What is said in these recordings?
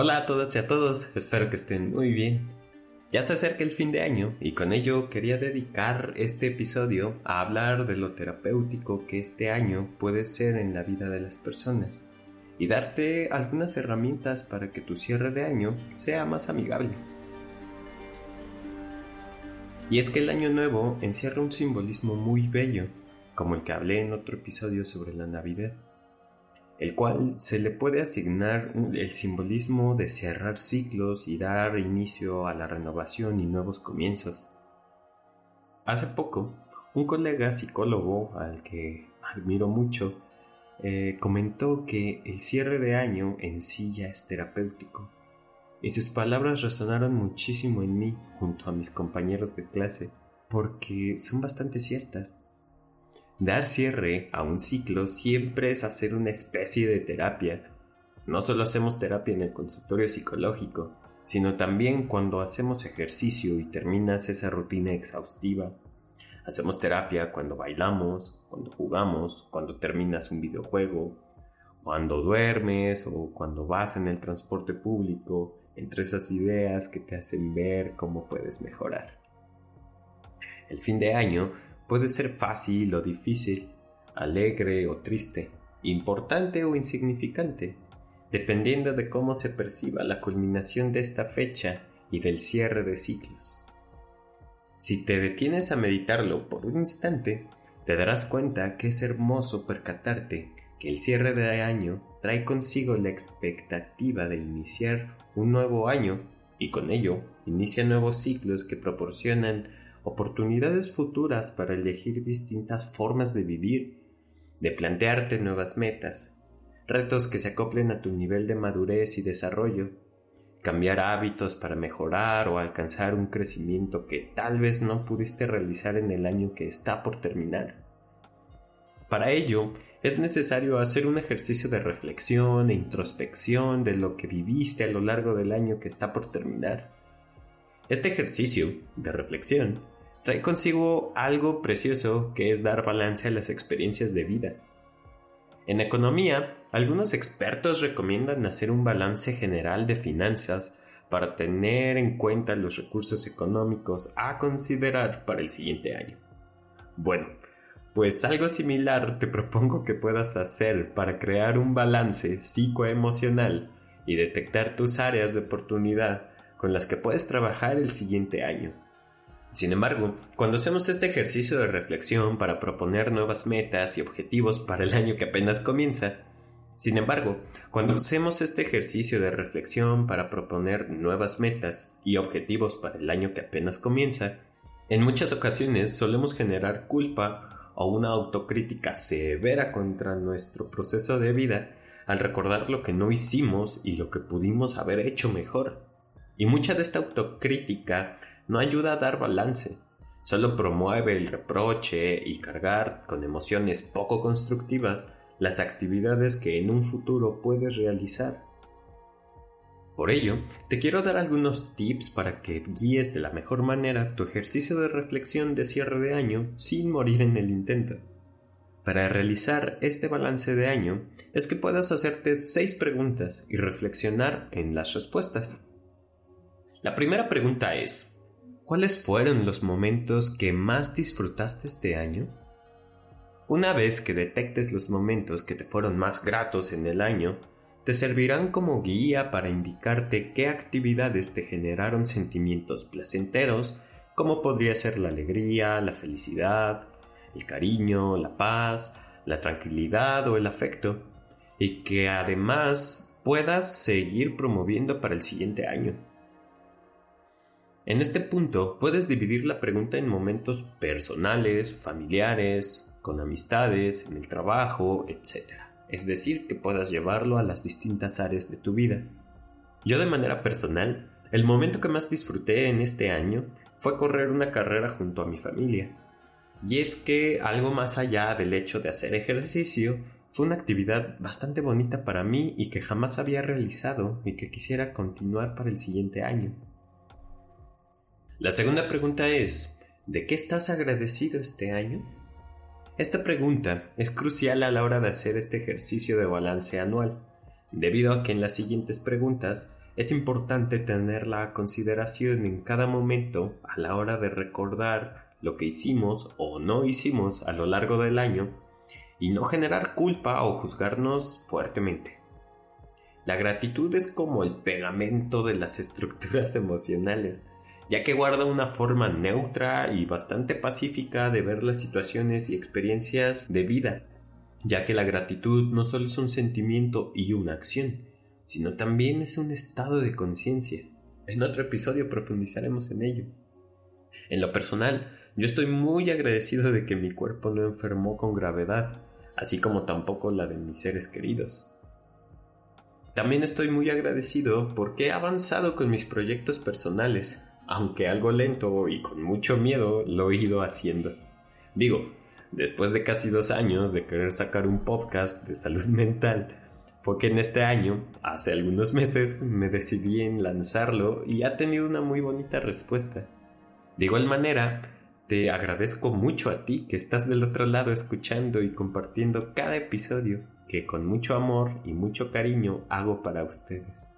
Hola a todas y a todos, espero que estén muy bien. Ya se acerca el fin de año y con ello quería dedicar este episodio a hablar de lo terapéutico que este año puede ser en la vida de las personas y darte algunas herramientas para que tu cierre de año sea más amigable. Y es que el año nuevo encierra un simbolismo muy bello, como el que hablé en otro episodio sobre la Navidad el cual se le puede asignar el simbolismo de cerrar ciclos y dar inicio a la renovación y nuevos comienzos. Hace poco, un colega psicólogo al que admiro mucho eh, comentó que el cierre de año en sí ya es terapéutico, y sus palabras resonaron muchísimo en mí junto a mis compañeros de clase, porque son bastante ciertas. Dar cierre a un ciclo siempre es hacer una especie de terapia. No solo hacemos terapia en el consultorio psicológico, sino también cuando hacemos ejercicio y terminas esa rutina exhaustiva. Hacemos terapia cuando bailamos, cuando jugamos, cuando terminas un videojuego, cuando duermes o cuando vas en el transporte público, entre esas ideas que te hacen ver cómo puedes mejorar. El fin de año Puede ser fácil o difícil, alegre o triste, importante o insignificante, dependiendo de cómo se perciba la culminación de esta fecha y del cierre de ciclos. Si te detienes a meditarlo por un instante, te darás cuenta que es hermoso percatarte que el cierre de año trae consigo la expectativa de iniciar un nuevo año y con ello inicia nuevos ciclos que proporcionan oportunidades futuras para elegir distintas formas de vivir, de plantearte nuevas metas, retos que se acoplen a tu nivel de madurez y desarrollo, cambiar hábitos para mejorar o alcanzar un crecimiento que tal vez no pudiste realizar en el año que está por terminar. Para ello, es necesario hacer un ejercicio de reflexión e introspección de lo que viviste a lo largo del año que está por terminar. Este ejercicio de reflexión trae consigo algo precioso que es dar balance a las experiencias de vida. En economía, algunos expertos recomiendan hacer un balance general de finanzas para tener en cuenta los recursos económicos a considerar para el siguiente año. Bueno, pues algo similar te propongo que puedas hacer para crear un balance psicoemocional y detectar tus áreas de oportunidad con las que puedes trabajar el siguiente año. Sin embargo, cuando hacemos este ejercicio de reflexión para proponer nuevas metas y objetivos para el año que apenas comienza, sin embargo, cuando hacemos este ejercicio de reflexión para proponer nuevas metas y objetivos para el año que apenas comienza, en muchas ocasiones solemos generar culpa o una autocrítica severa contra nuestro proceso de vida al recordar lo que no hicimos y lo que pudimos haber hecho mejor. Y mucha de esta autocrítica no ayuda a dar balance, solo promueve el reproche y cargar con emociones poco constructivas las actividades que en un futuro puedes realizar. Por ello, te quiero dar algunos tips para que guíes de la mejor manera tu ejercicio de reflexión de cierre de año sin morir en el intento. Para realizar este balance de año es que puedas hacerte seis preguntas y reflexionar en las respuestas. La primera pregunta es, ¿Cuáles fueron los momentos que más disfrutaste este año? Una vez que detectes los momentos que te fueron más gratos en el año, te servirán como guía para indicarte qué actividades te generaron sentimientos placenteros, como podría ser la alegría, la felicidad, el cariño, la paz, la tranquilidad o el afecto, y que además puedas seguir promoviendo para el siguiente año. En este punto puedes dividir la pregunta en momentos personales, familiares, con amistades, en el trabajo, etc. Es decir, que puedas llevarlo a las distintas áreas de tu vida. Yo de manera personal, el momento que más disfruté en este año fue correr una carrera junto a mi familia. Y es que algo más allá del hecho de hacer ejercicio, fue una actividad bastante bonita para mí y que jamás había realizado y que quisiera continuar para el siguiente año. La segunda pregunta es, ¿de qué estás agradecido este año? Esta pregunta es crucial a la hora de hacer este ejercicio de balance anual, debido a que en las siguientes preguntas es importante tenerla a consideración en cada momento a la hora de recordar lo que hicimos o no hicimos a lo largo del año y no generar culpa o juzgarnos fuertemente. La gratitud es como el pegamento de las estructuras emocionales, ya que guarda una forma neutra y bastante pacífica de ver las situaciones y experiencias de vida, ya que la gratitud no solo es un sentimiento y una acción, sino también es un estado de conciencia. En otro episodio profundizaremos en ello. En lo personal, yo estoy muy agradecido de que mi cuerpo no enfermó con gravedad, así como tampoco la de mis seres queridos. También estoy muy agradecido porque he avanzado con mis proyectos personales, aunque algo lento y con mucho miedo lo he ido haciendo. Digo, después de casi dos años de querer sacar un podcast de salud mental, fue que en este año, hace algunos meses, me decidí en lanzarlo y ha tenido una muy bonita respuesta. De igual manera, te agradezco mucho a ti que estás del otro lado escuchando y compartiendo cada episodio que con mucho amor y mucho cariño hago para ustedes.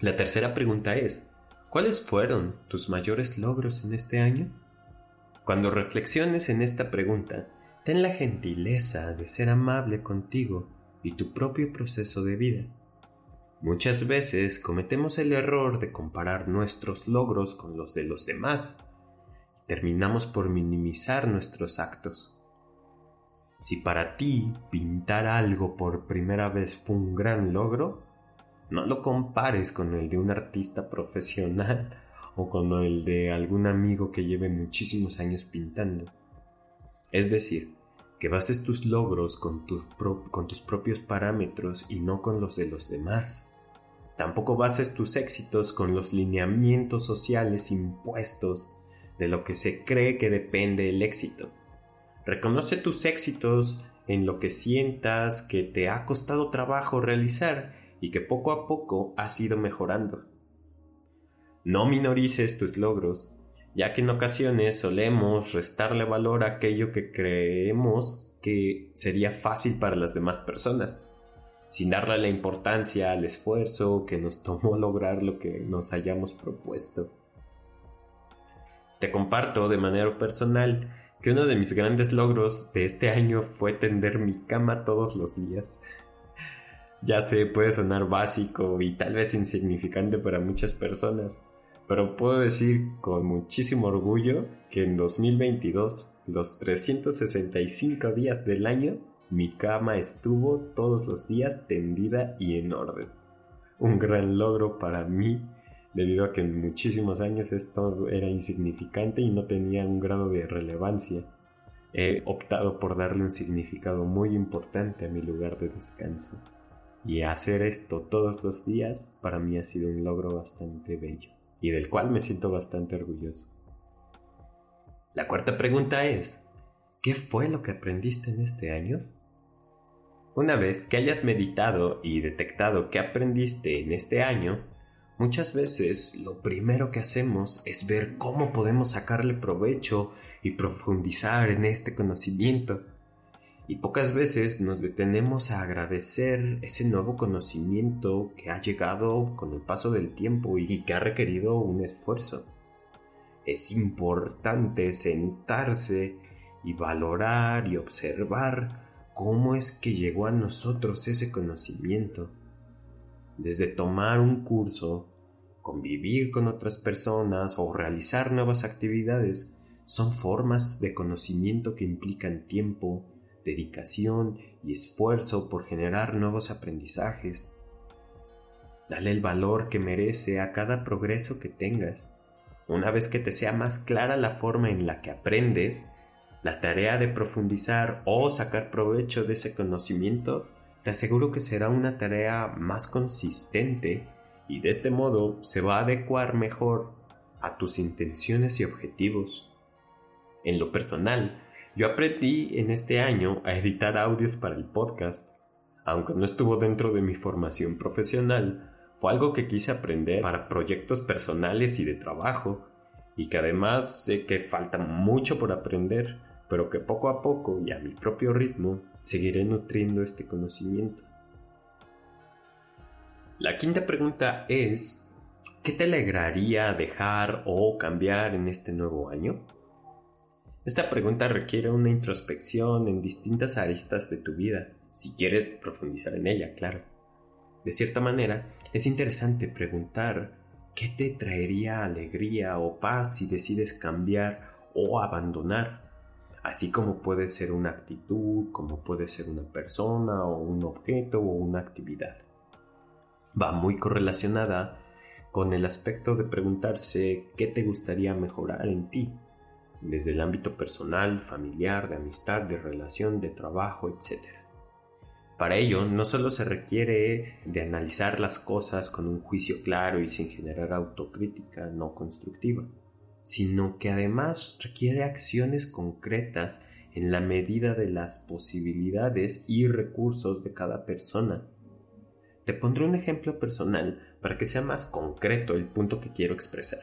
La tercera pregunta es, ¿cuáles fueron tus mayores logros en este año? Cuando reflexiones en esta pregunta, ten la gentileza de ser amable contigo y tu propio proceso de vida. Muchas veces cometemos el error de comparar nuestros logros con los de los demás. Terminamos por minimizar nuestros actos. Si para ti pintar algo por primera vez fue un gran logro, no lo compares con el de un artista profesional o con el de algún amigo que lleve muchísimos años pintando. Es decir, que bases tus logros con, tus propios parámetros y no con los de los demás. Tampoco bases tus éxitos con los lineamientos sociales impuestos de lo que se cree que depende el éxito. Reconoce tus éxitos en lo que sientas que te ha costado trabajo realizar y que poco a poco has ido mejorando. No minorices tus logros ya que en ocasiones solemos restarle valor a aquello que creemos que sería fácil para las demás personas, sin darle la importancia al esfuerzo que nos tomó lograr lo que nos hayamos propuesto. Te comparto de manera personal que uno de mis grandes logros de este año fue tender mi cama todos los días. Ya sé, puede sonar básico y tal vez insignificante para muchas personas, pero puedo decir con muchísimo orgullo que en 2022, los 365 días del año, mi cama estuvo todos los días tendida y en orden. Un gran logro para mí debido a que en muchísimos años esto era insignificante y no tenía un grado de relevancia. He optado por darle un significado muy importante a mi lugar de descanso. Y hacer esto todos los días para mí ha sido un logro bastante bello y del cual me siento bastante orgulloso. La cuarta pregunta es, ¿qué fue lo que aprendiste en este año? Una vez que hayas meditado y detectado qué aprendiste en este año, muchas veces lo primero que hacemos es ver cómo podemos sacarle provecho y profundizar en este conocimiento y pocas veces nos detenemos a agradecer ese nuevo conocimiento que ha llegado con el paso del tiempo y que ha requerido un esfuerzo. Es importante sentarse y valorar y observar cómo es que llegó a nosotros ese conocimiento. Desde tomar un curso, convivir con otras personas o realizar nuevas actividades son formas de conocimiento que implican tiempo, dedicación y esfuerzo por generar nuevos aprendizajes. Dale el valor que merece a cada progreso que tengas. Una vez que te sea más clara la forma en la que aprendes, la tarea de profundizar o sacar provecho de ese conocimiento, te aseguro que será una tarea más consistente y de este modo se va a adecuar mejor a tus intenciones y objetivos. En lo personal, yo aprendí en este año a editar audios para el podcast. Aunque no estuvo dentro de mi formación profesional, fue algo que quise aprender para proyectos personales y de trabajo, y que además sé que falta mucho por aprender, pero que poco a poco y a mi propio ritmo seguiré nutriendo este conocimiento. La quinta pregunta es, ¿qué te alegraría dejar o cambiar en este nuevo año? Esta pregunta requiere una introspección en distintas aristas de tu vida, si quieres profundizar en ella, claro. De cierta manera, es interesante preguntar qué te traería alegría o paz si decides cambiar o abandonar, así como puede ser una actitud, como puede ser una persona o un objeto o una actividad. Va muy correlacionada con el aspecto de preguntarse qué te gustaría mejorar en ti, desde el ámbito personal, familiar, de amistad, de relación, de trabajo, etc. Para ello, no solo se requiere de analizar las cosas con un juicio claro y sin generar autocrítica no constructiva, sino que además requiere acciones concretas en la medida de las posibilidades y recursos de cada persona te pondré un ejemplo personal para que sea más concreto el punto que quiero expresar.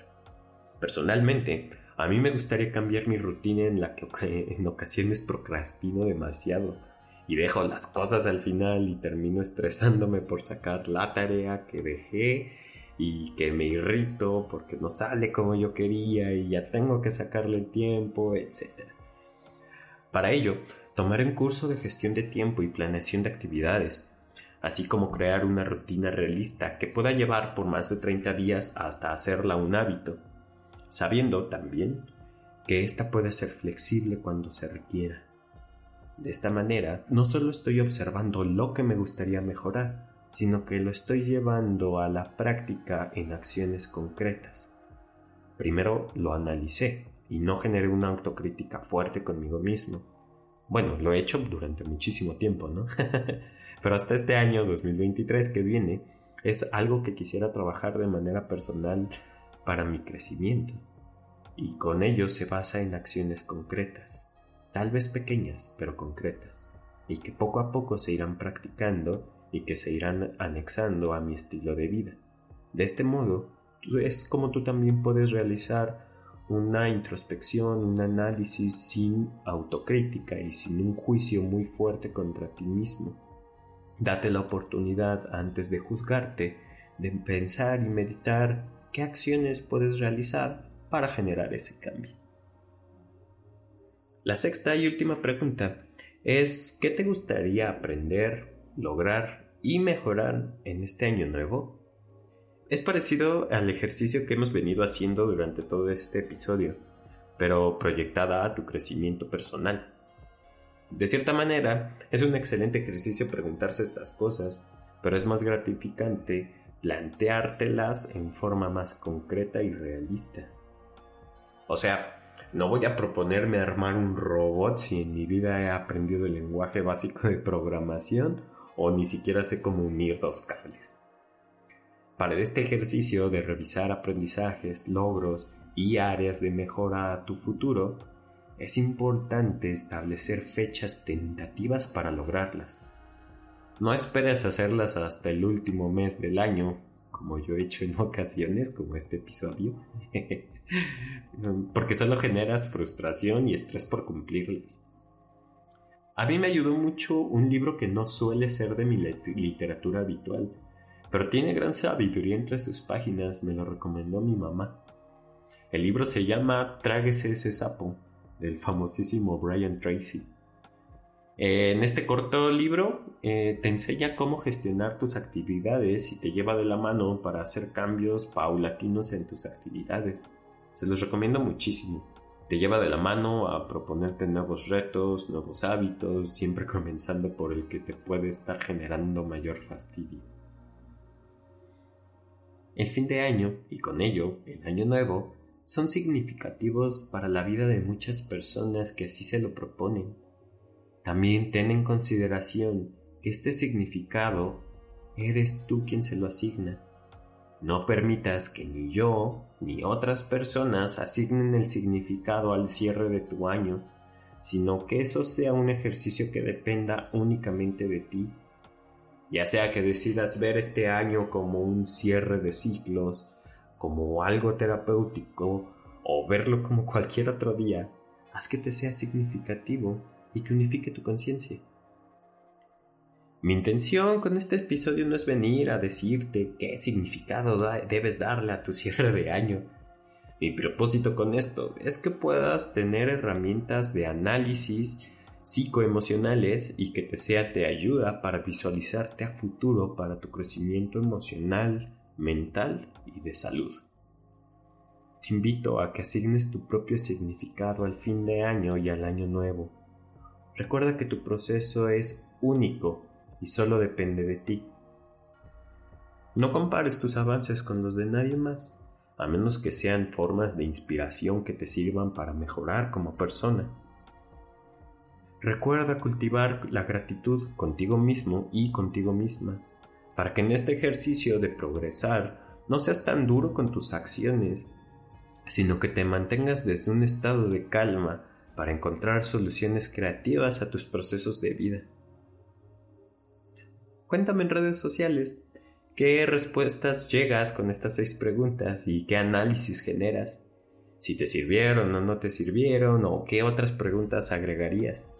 Personalmente, a mí me gustaría cambiar mi rutina en la que en ocasiones procrastino demasiado y dejo las cosas al final y termino estresándome por sacar la tarea que dejé y que me irrito porque no sale como yo quería y ya tengo que sacarle tiempo, etc. Para ello, tomaré un curso de gestión de tiempo y planeación de actividades así como crear una rutina realista que pueda llevar por más de 30 días hasta hacerla un hábito, sabiendo también que ésta puede ser flexible cuando se requiera. De esta manera, no solo estoy observando lo que me gustaría mejorar, sino que lo estoy llevando a la práctica en acciones concretas. Primero lo analicé y no generé una autocrítica fuerte conmigo mismo. Bueno, lo he hecho durante muchísimo tiempo, ¿no? Pero hasta este año 2023 que viene es algo que quisiera trabajar de manera personal para mi crecimiento. Y con ello se basa en acciones concretas, tal vez pequeñas, pero concretas, y que poco a poco se irán practicando y que se irán anexando a mi estilo de vida. De este modo, es como tú también puedes realizar una introspección, un análisis sin autocrítica y sin un juicio muy fuerte contra ti mismo Date la oportunidad antes de juzgarte de pensar y meditar qué acciones puedes realizar para generar ese cambio. La sexta y última pregunta es ¿qué te gustaría aprender, lograr y mejorar en este año nuevo? Es parecido al ejercicio que hemos venido haciendo durante todo este episodio, pero proyectada a tu crecimiento personal. De cierta manera, es un excelente ejercicio preguntarse estas cosas, pero es más gratificante planteártelas en forma más concreta y realista. O sea, no voy a proponerme armar un robot si en mi vida he aprendido el lenguaje básico de programación o ni siquiera sé cómo unir dos cables. Para este ejercicio de revisar aprendizajes, logros y áreas de mejora a tu futuro, es importante establecer fechas tentativas para lograrlas. No esperes hacerlas hasta el último mes del año, como yo he hecho en ocasiones, como este episodio, porque solo generas frustración y estrés por cumplirlas. A mí me ayudó mucho un libro que no suele ser de mi literatura habitual, pero tiene gran sabiduría entre sus páginas, me lo recomendó mi mamá. El libro se llama Tráguese ese sapo del famosísimo Brian Tracy. En este corto libro eh, te enseña cómo gestionar tus actividades y te lleva de la mano para hacer cambios paulatinos en tus actividades. Se los recomiendo muchísimo. Te lleva de la mano a proponerte nuevos retos, nuevos hábitos, siempre comenzando por el que te puede estar generando mayor fastidio. El fin de año, y con ello el año nuevo, son significativos para la vida de muchas personas que así se lo proponen. También ten en consideración que este significado eres tú quien se lo asigna. No permitas que ni yo ni otras personas asignen el significado al cierre de tu año, sino que eso sea un ejercicio que dependa únicamente de ti. Ya sea que decidas ver este año como un cierre de ciclos, como algo terapéutico o verlo como cualquier otro día, haz que te sea significativo y que unifique tu conciencia. Mi intención con este episodio no es venir a decirte qué significado debes darle a tu cierre de año. Mi propósito con esto es que puedas tener herramientas de análisis psicoemocionales y que te sea de ayuda para visualizarte a futuro para tu crecimiento emocional, mental y de salud. Te invito a que asignes tu propio significado al fin de año y al año nuevo. Recuerda que tu proceso es único y solo depende de ti. No compares tus avances con los de nadie más, a menos que sean formas de inspiración que te sirvan para mejorar como persona. Recuerda cultivar la gratitud contigo mismo y contigo misma, para que en este ejercicio de progresar no seas tan duro con tus acciones, sino que te mantengas desde un estado de calma para encontrar soluciones creativas a tus procesos de vida. Cuéntame en redes sociales qué respuestas llegas con estas seis preguntas y qué análisis generas, si te sirvieron o no te sirvieron o qué otras preguntas agregarías.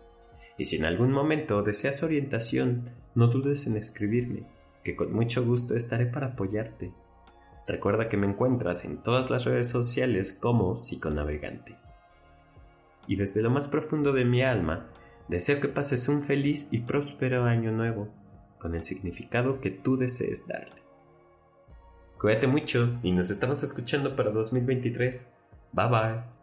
Y si en algún momento deseas orientación, no dudes en escribirme, que con mucho gusto estaré para apoyarte. Recuerda que me encuentras en todas las redes sociales como psiconavegante. Y desde lo más profundo de mi alma, deseo que pases un feliz y próspero año nuevo, con el significado que tú desees darle. Cuídate mucho y nos estamos escuchando para 2023. Bye bye.